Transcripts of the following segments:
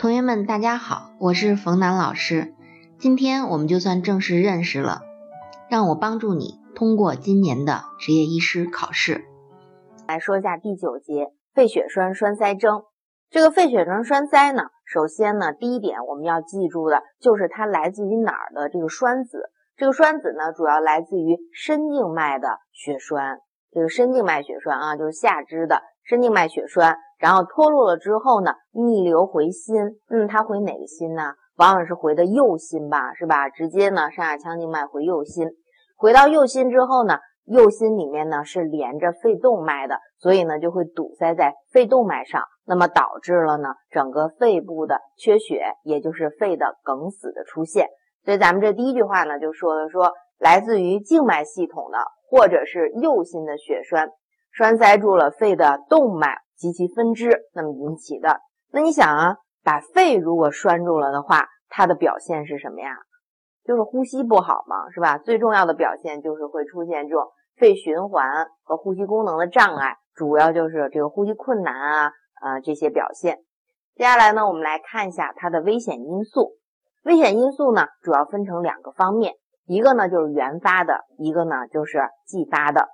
同学们，大家好，我是冯楠老师。今天我们就算正式认识了，让我帮助你通过今年的执业医师考试。来说一下第九节肺血栓栓塞征。这个肺血栓栓塞呢，首先呢，第一点我们要记住的就是它来自于哪儿的这个栓子。这个栓子呢，主要来自于深静脉的血栓。这个深静脉血栓啊，就是下肢的深静脉血栓。然后脱落了之后呢，逆流回心，嗯，它回哪个心呢？往往是回的右心吧，是吧？直接呢，上下腔静脉回右心，回到右心之后呢，右心里面呢是连着肺动脉的，所以呢就会堵塞在肺动脉上，那么导致了呢整个肺部的缺血，也就是肺的梗死的出现。所以咱们这第一句话呢就说了，说来自于静脉系统的或者是右心的血栓，栓塞住了肺的动脉。及其分支，那么引起的。那你想啊，把肺如果拴住了的话，它的表现是什么呀？就是呼吸不好嘛，是吧？最重要的表现就是会出现这种肺循环和呼吸功能的障碍，主要就是这个呼吸困难啊，呃这些表现。接下来呢，我们来看一下它的危险因素。危险因素呢，主要分成两个方面，一个呢就是原发的，一个呢就是继发的。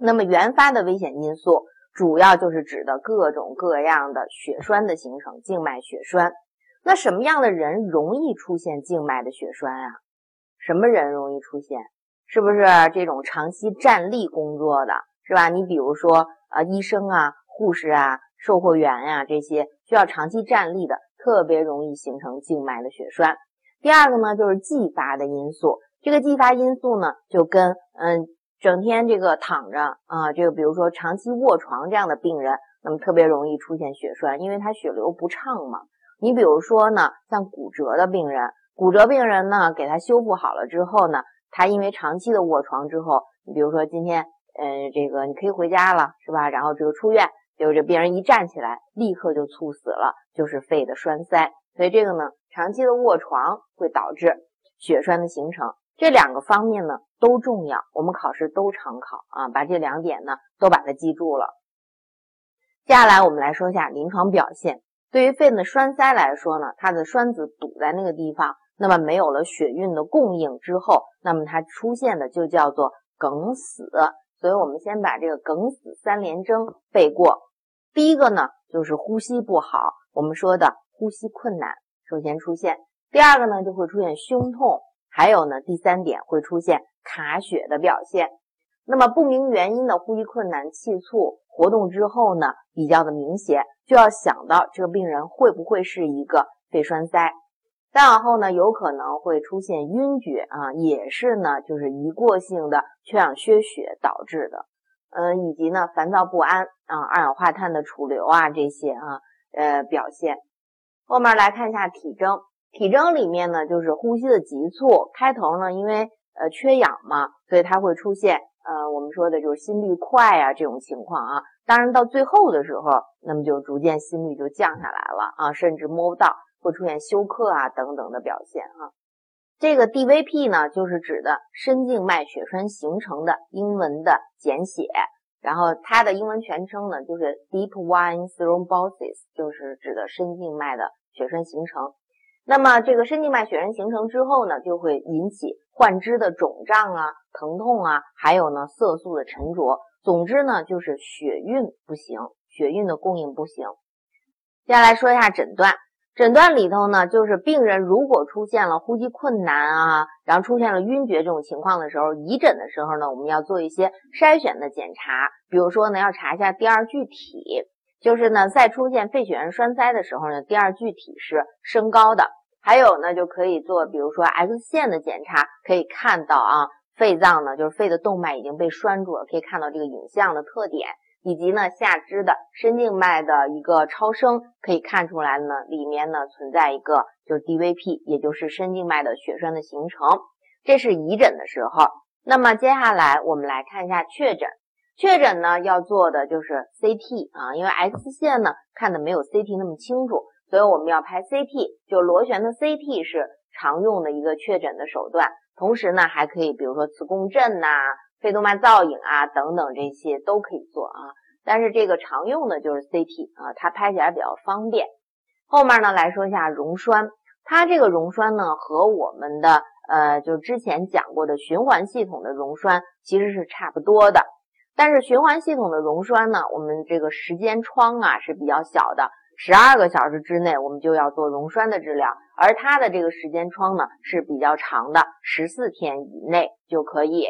那么原发的危险因素。主要就是指的各种各样的血栓的形成，静脉血栓。那什么样的人容易出现静脉的血栓啊？什么人容易出现？是不是这种长期站立工作的，是吧？你比如说，呃，医生啊、护士啊、售货员呀，这些需要长期站立的，特别容易形成静脉的血栓。第二个呢，就是继发的因素。这个继发因素呢，就跟嗯。整天这个躺着啊，这个比如说长期卧床这样的病人，那么特别容易出现血栓，因为他血流不畅嘛。你比如说呢，像骨折的病人，骨折病人呢，给他修复好了之后呢，他因为长期的卧床之后，你比如说今天，嗯，这个你可以回家了，是吧？然后这个出院，结果这病人一站起来，立刻就猝死了，就是肺的栓塞。所以这个呢，长期的卧床会导致血栓的形成。这两个方面呢都重要，我们考试都常考啊，把这两点呢都把它记住了。接下来我们来说一下临床表现。对于肺的栓塞来说呢，它的栓子堵在那个地方，那么没有了血运的供应之后，那么它出现的就叫做梗死。所以我们先把这个梗死三联征背过。第一个呢就是呼吸不好，我们说的呼吸困难首先出现。第二个呢就会出现胸痛。还有呢，第三点会出现卡血的表现。那么不明原因的呼吸困难、气促活动之后呢，比较的明显，就要想到这个病人会不会是一个肺栓塞。再往后呢，有可能会出现晕厥啊，也是呢，就是一过性的缺氧缺血导致的。嗯，以及呢，烦躁不安啊，二氧化碳的储留啊，这些啊，呃，表现。后面来看一下体征。体征里面呢，就是呼吸的急促，开头呢，因为呃缺氧嘛，所以它会出现呃我们说的就是心率快啊这种情况啊。当然到最后的时候，那么就逐渐心率就降下来了啊，甚至摸不到，会出现休克啊等等的表现啊。这个 DVP 呢，就是指的深静脉血栓形成的英文的简写，然后它的英文全称呢就是 Deep Vein Thrombosis，就是指的深静脉的血栓形成。那么这个深静脉血栓形成之后呢，就会引起患肢的肿胀啊、疼痛啊，还有呢色素的沉着。总之呢，就是血运不行，血运的供应不行。接下来说一下诊断，诊断里头呢，就是病人如果出现了呼吸困难啊，然后出现了晕厥这种情况的时候，移诊的时候呢，我们要做一些筛选的检查，比如说呢，要查一下第二具体。就是呢，在出现肺血栓栓塞的时候呢，第二具体是升高的。还有呢，就可以做，比如说 X 线的检查，可以看到啊，肺脏呢，就是肺的动脉已经被拴住了，可以看到这个影像的特点，以及呢，下肢的深静脉的一个超声，可以看出来呢，里面呢存在一个就是 DVP，也就是深静脉的血栓的形成。这是移诊的时候。那么接下来我们来看一下确诊。确诊呢要做的就是 CT 啊，因为 X 线呢看的没有 CT 那么清楚，所以我们要拍 CT，就螺旋的 CT 是常用的一个确诊的手段。同时呢还可以，比如说磁共振呐、肺动脉造影啊等等这些都可以做啊。但是这个常用的就是 CT 啊，它拍起来比较方便。后面呢来说一下溶栓，它这个溶栓呢和我们的呃就之前讲过的循环系统的溶栓其实是差不多的，但是循环系统的溶栓呢，我们这个时间窗啊是比较小的，十二个小时之内我们就要做溶栓的治疗，而它的这个时间窗呢是比较长的，十四天以内就可以。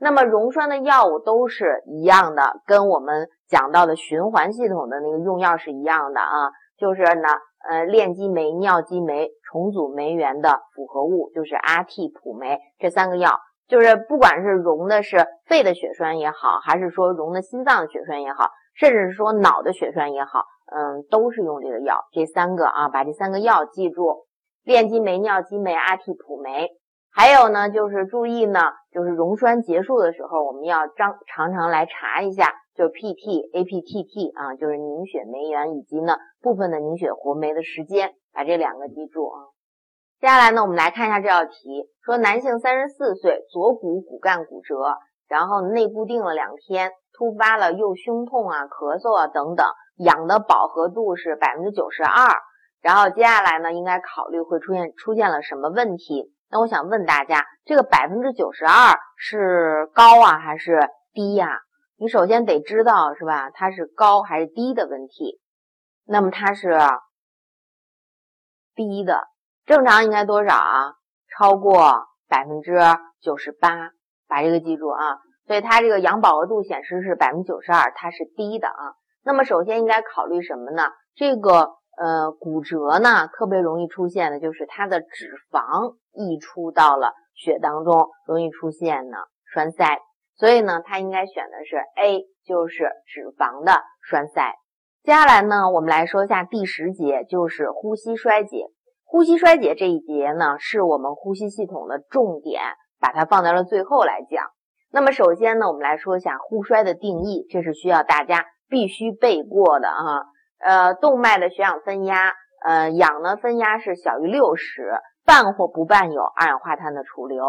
那么溶栓的药物都是一样的，跟我们讲到的循环系统的那个用药是一样的啊，就是呢。呃，链激酶、尿激酶重组酶原的复合物就是阿替普酶，这三个药就是不管是溶的是肺的血栓也好，还是说溶的心脏的血栓也好，甚至是说脑的血栓也好，嗯，都是用这个药。这三个啊，把这三个药记住：链激酶、尿激酶、阿替普酶。还有呢，就是注意呢，就是溶栓结束的时候，我们要常常常来查一下。就是 PT、APTT 啊，就是凝血酶原以及呢部分的凝血活酶的时间，把这两个记住啊。接下来呢，我们来看一下这道题，说男性三十四岁，左骨骨干骨折，然后内部定了两天，突发了右胸痛啊、咳嗽啊等等，氧的饱和度是百分之九十二，然后接下来呢，应该考虑会出现出现了什么问题？那我想问大家，这个百分之九十二是高啊还是低呀？你首先得知道是吧？它是高还是低的问题？那么它是低的，正常应该多少啊？超过百分之九十八，把这个记住啊。所以它这个氧饱和度显示是百分之九十二，它是低的啊。那么首先应该考虑什么呢？这个呃骨折呢，特别容易出现的就是它的脂肪溢出到了血当中，容易出现呢栓塞。所以呢，它应该选的是 A，就是脂肪的栓塞。接下来呢，我们来说一下第十节，就是呼吸衰竭。呼吸衰竭这一节呢，是我们呼吸系统的重点，把它放在了最后来讲。那么首先呢，我们来说一下呼衰的定义，这是需要大家必须背过的啊。呃，动脉的血氧分压，呃，氧呢分压是小于六十，伴或不伴有二氧化碳的储留。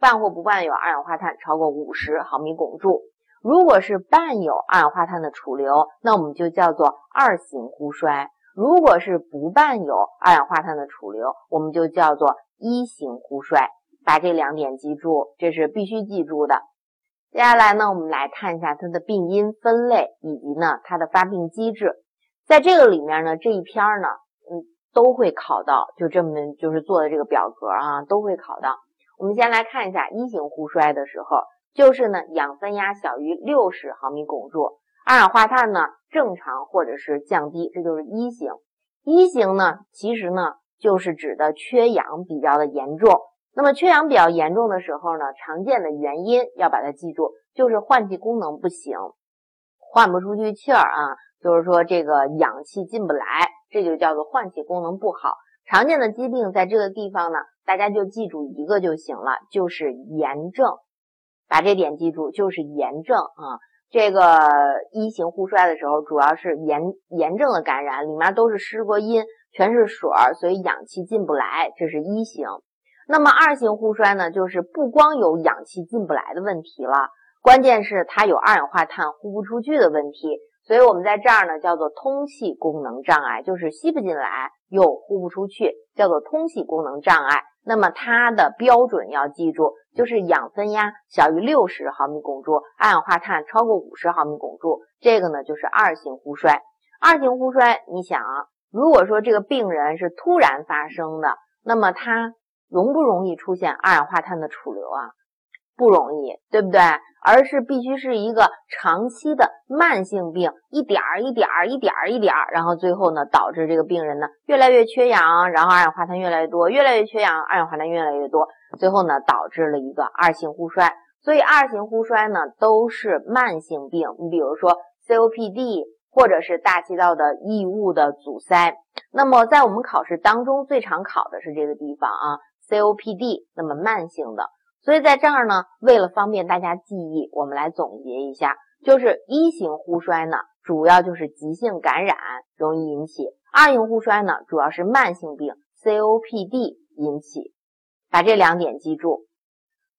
伴或不伴有二氧化碳超过五十毫米汞柱，如果是伴有二氧化碳的储留，那我们就叫做二型呼衰；如果是不伴有二氧化碳的储留，我们就叫做一型呼衰。把这两点记住，这是必须记住的。接下来呢，我们来看一下它的病因分类以及呢它的发病机制。在这个里面呢，这一篇呢，嗯，都会考到，就这么就是做的这个表格啊，都会考到。我们先来看一下一型呼衰的时候，就是呢氧分压小于六十毫米汞柱，二氧化碳呢正常或者是降低，这就是一型。一型呢其实呢就是指的缺氧比较的严重。那么缺氧比较严重的时候呢，常见的原因要把它记住，就是换气功能不行，换不出去气儿啊，就是说这个氧气进不来，这就叫做换气功能不好。常见的疾病在这个地方呢，大家就记住一个就行了，就是炎症。把这点记住，就是炎症啊。这个一型呼衰的时候，主要是炎炎症的感染，里面都是湿过阴，全是水儿，所以氧气进不来，这是一型。那么二型呼衰呢，就是不光有氧气进不来的问题了，关键是它有二氧化碳呼不出去的问题。所以我们在这儿呢，叫做通气功能障碍，就是吸不进来又呼不出去，叫做通气功能障碍。那么它的标准要记住，就是氧分压小于六十毫米汞柱，二氧化碳超过五十毫米汞柱，这个呢就是二型呼衰。二型呼衰，你想啊，如果说这个病人是突然发生的，那么他容不容易出现二氧化碳的储留啊？不容易，对不对？而是必须是一个长期的慢性病，一点儿一点儿一点儿一点儿，然后最后呢，导致这个病人呢越来越缺氧，然后二氧化碳越来越多，越来越缺氧，二氧化碳越来越多，最后呢，导致了一个二型呼衰。所以二型呼衰呢都是慢性病，你比如说 COPD 或者是大气道的异物的阻塞。那么在我们考试当中最常考的是这个地方啊，COPD，那么慢性的。所以在这儿呢，为了方便大家记忆，我们来总结一下，就是一型呼衰呢，主要就是急性感染容易引起；二型呼衰呢，主要是慢性病 COPD 引起。把这两点记住。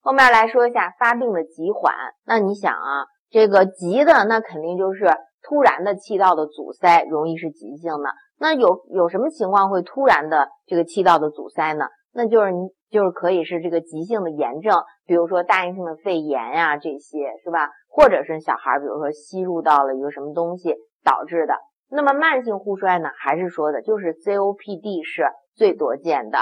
后面来说一下发病的急缓。那你想啊，这个急的那肯定就是突然的气道的阻塞容易是急性的。那有有什么情况会突然的这个气道的阻塞呢？那就是你就是可以是这个急性的炎症，比如说大应性的肺炎呀，这些是吧？或者是小孩，比如说吸入到了一个什么东西导致的。那么慢性呼衰呢，还是说的就是 COPD 是最多见的。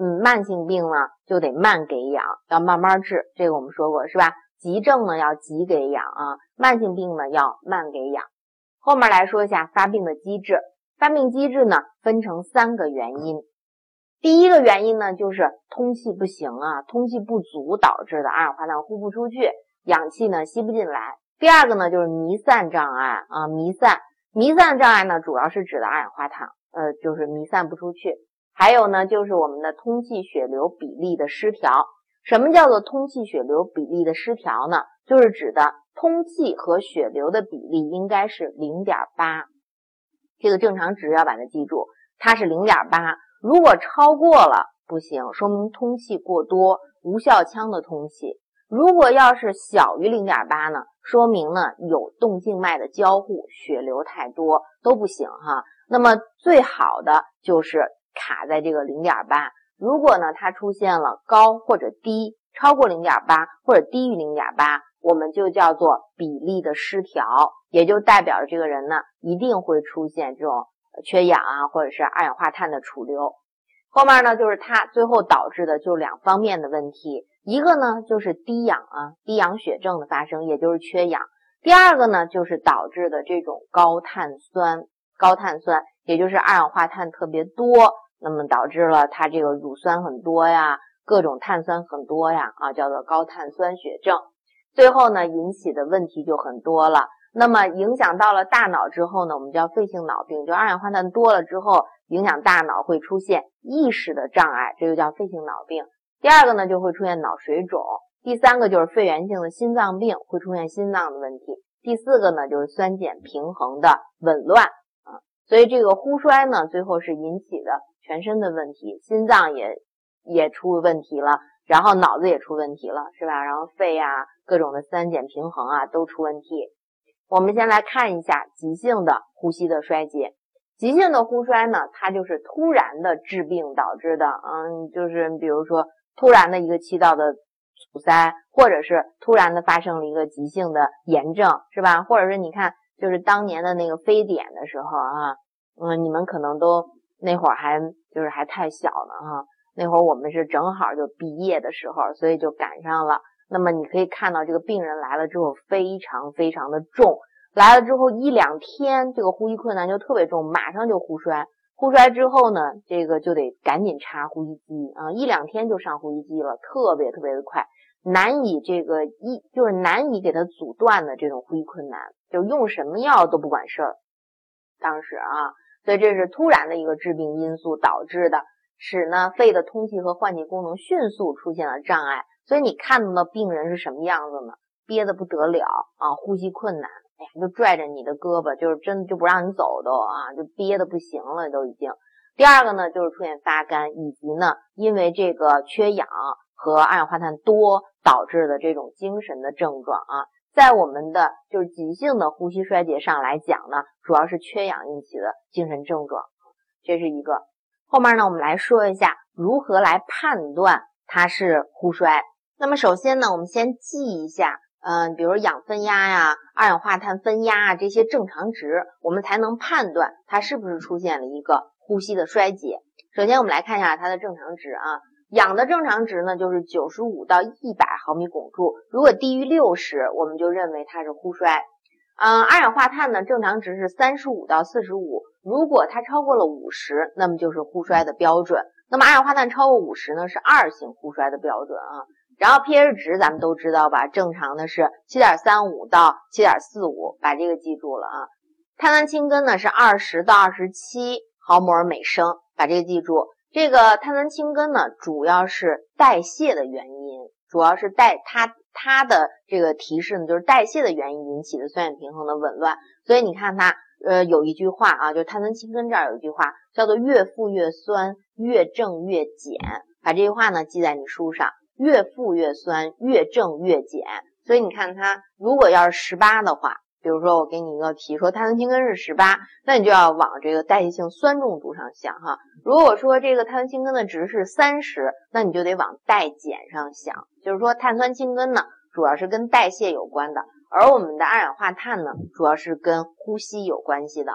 嗯，慢性病呢就得慢给氧，要慢慢治，这个我们说过是吧？急症呢要急给氧啊，慢性病呢要慢给氧。后面来说一下发病的机制，发病机制呢分成三个原因。第一个原因呢，就是通气不行啊，通气不足导致的二氧化碳呼不出去，氧气呢吸不进来。第二个呢，就是弥散障碍啊，弥散，弥散障碍呢，主要是指的二氧化碳，呃，就是弥散不出去。还有呢，就是我们的通气血流比例的失调。什么叫做通气血流比例的失调呢？就是指的通气和血流的比例应该是零点八，这个正常值要把它记住，它是零点八。如果超过了不行，说明通气过多，无效腔的通气。如果要是小于零点八呢，说明呢有动静脉的交互，血流太多都不行哈。那么最好的就是卡在这个零点八。如果呢它出现了高或者低，超过零点八或者低于零点八，我们就叫做比例的失调，也就代表着这个人呢一定会出现这种。缺氧啊，或者是二氧化碳的储留，后面呢就是它最后导致的就两方面的问题，一个呢就是低氧啊，低氧血症的发生，也就是缺氧；第二个呢就是导致的这种高碳酸，高碳酸也就是二氧化碳特别多，那么导致了它这个乳酸很多呀，各种碳酸很多呀，啊叫做高碳酸血症，最后呢引起的问题就很多了。那么影响到了大脑之后呢，我们叫肺性脑病，就二氧化碳多了之后，影响大脑会出现意识的障碍，这就叫肺性脑病。第二个呢，就会出现脑水肿。第三个就是肺源性的心脏病，会出现心脏的问题。第四个呢，就是酸碱平衡的紊乱啊。所以这个呼衰呢，最后是引起的全身的问题，心脏也也出问题了，然后脑子也出问题了，是吧？然后肺啊，各种的酸碱平衡啊，都出问题。我们先来看一下急性的呼吸的衰竭。急性的呼衰呢，它就是突然的致病导致的，嗯，就是比如说突然的一个气道的阻塞，或者是突然的发生了一个急性的炎症，是吧？或者是你看，就是当年的那个非典的时候啊，嗯，你们可能都那会儿还就是还太小呢哈，那会儿我们是正好就毕业的时候，所以就赶上了。那么你可以看到，这个病人来了之后非常非常的重，来了之后一两天，这个呼吸困难就特别重，马上就呼衰。呼衰之后呢，这个就得赶紧插呼吸机啊，一两天就上呼吸机了，特别特别的快，难以这个一就是难以给他阻断的这种呼吸困难，就用什么药都不管事儿。当时啊，所以这是突然的一个致病因素导致的，使呢肺的通气和换气功能迅速出现了障碍。所以你看到的病人是什么样子呢？憋得不得了啊，呼吸困难，哎呀，就拽着你的胳膊，就是真的就不让你走都啊，就憋得不行了都已经。第二个呢，就是出现发干，以及呢，因为这个缺氧和二氧化碳多导致的这种精神的症状啊，在我们的就是急性的呼吸衰竭上来讲呢，主要是缺氧引起的精神症状，这是一个。后面呢，我们来说一下如何来判断它是呼衰。那么首先呢，我们先记一下，嗯，比如氧分压呀、二氧化碳分压啊这些正常值，我们才能判断它是不是出现了一个呼吸的衰竭。首先我们来看一下它的正常值啊，氧的正常值呢就是九十五到一百毫米汞柱，如果低于六十，我们就认为它是呼衰。嗯，二氧化碳呢正常值是三十五到四十五，如果它超过了五十，那么就是呼衰的标准。那么二氧化碳超过五十呢是二型呼衰的标准啊。然后 pH 值咱们都知道吧，正常的是七点三五到七点四五，把这个记住了啊。碳酸氢根呢是二十到二十七毫摩尔每升，把这个记住。这个碳酸氢根呢主要是代谢的原因，主要是代它它的这个提示呢就是代谢的原因引起的酸碱平衡的紊乱。所以你看它呃有一句话啊，就碳酸氢根这儿有一句话叫做越富越酸，越正越碱，把这句话呢记在你书上。越富越酸，越正越碱，所以你看它如果要是十八的话，比如说我给你一个题，说碳酸氢根是十八，那你就要往这个代谢性酸中毒上想哈。如果说这个碳酸氢根的值是三十，那你就得往代碱上想，就是说碳酸氢根呢主要是跟代谢有关的，而我们的二氧化碳呢主要是跟呼吸有关系的。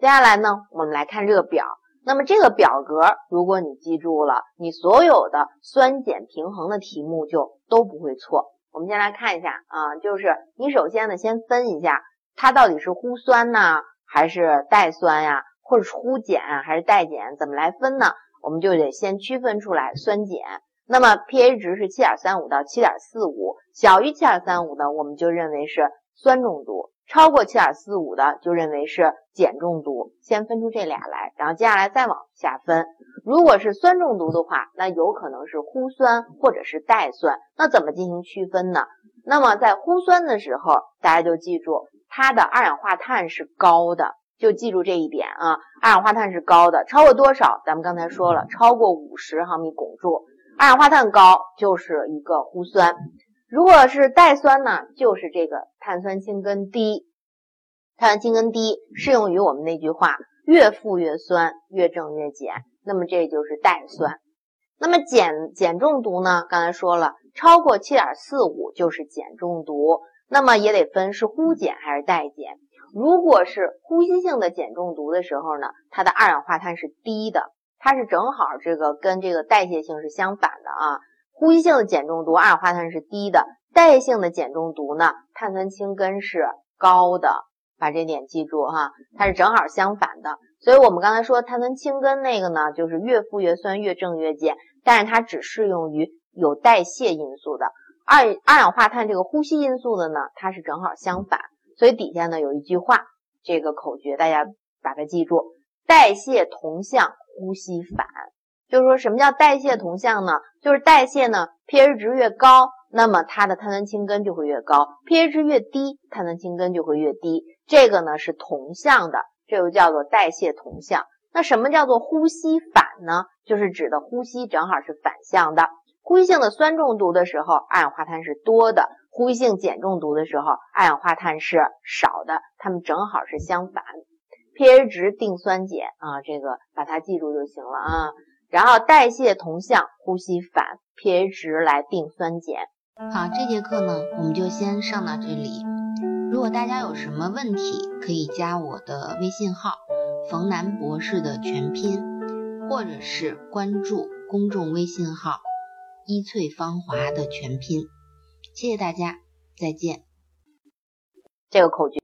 接下来呢，我们来看这个表。那么这个表格，如果你记住了，你所有的酸碱平衡的题目就都不会错。我们先来看一下啊，就是你首先呢，先分一下它到底是呼酸呢，还是代酸呀，或者是呼碱还是代碱，怎么来分呢？我们就得先区分出来酸碱。那么 pH 值是七点三五到七点四五，小于七点三五的，我们就认为是酸中毒。超过七点四五的就认为是碱中毒，先分出这俩来，然后接下来再往下分。如果是酸中毒的话，那有可能是钴酸或者是代酸。那怎么进行区分呢？那么在钴酸的时候，大家就记住它的二氧化碳是高的，就记住这一点啊，二氧化碳是高的，超过多少？咱们刚才说了，超过五十毫米汞柱，二氧化碳高就是一个钴酸。如果是代酸呢，就是这个碳酸氢根低，碳酸氢根低适用于我们那句话，越富越酸，越正越碱，那么这就是代酸。那么碱碱中毒呢？刚才说了，超过七点四五就是碱中毒，那么也得分是呼碱还是代碱。如果是呼吸性的碱中毒的时候呢，它的二氧化碳是低的，它是正好这个跟这个代谢性是相反的啊。呼吸性的碱中毒，二氧化碳是低的；代谢性的碱中毒呢，碳酸氢根是高的。把这点记住哈，它是正好相反的。所以我们刚才说碳酸氢根那个呢，就是越富越酸，越正越碱，但是它只适用于有代谢因素的。二二氧化碳这个呼吸因素的呢，它是正好相反。所以底下呢有一句话，这个口诀大家把它记住：代谢同向，呼吸反。就是说什么叫代谢同向呢？就是代谢呢，pH 值越高，那么它的碳酸氢根就会越高；pH 值越低，碳酸氢根就会越低。这个呢是同向的，这就叫做代谢同向。那什么叫做呼吸反呢？就是指的呼吸正好是反向的。呼吸性的酸中毒的时候，二氧化碳是多的；呼吸性碱中毒的时候，二氧化碳是少的。它们正好是相反。pH 值定酸碱啊，这个把它记住就行了啊。然后代谢同向，呼吸反，pH 值来定酸碱。好，这节课呢，我们就先上到这里。如果大家有什么问题，可以加我的微信号“冯楠博士”的全拼，或者是关注公众微信号“一翠芳华”的全拼。谢谢大家，再见。这个口诀。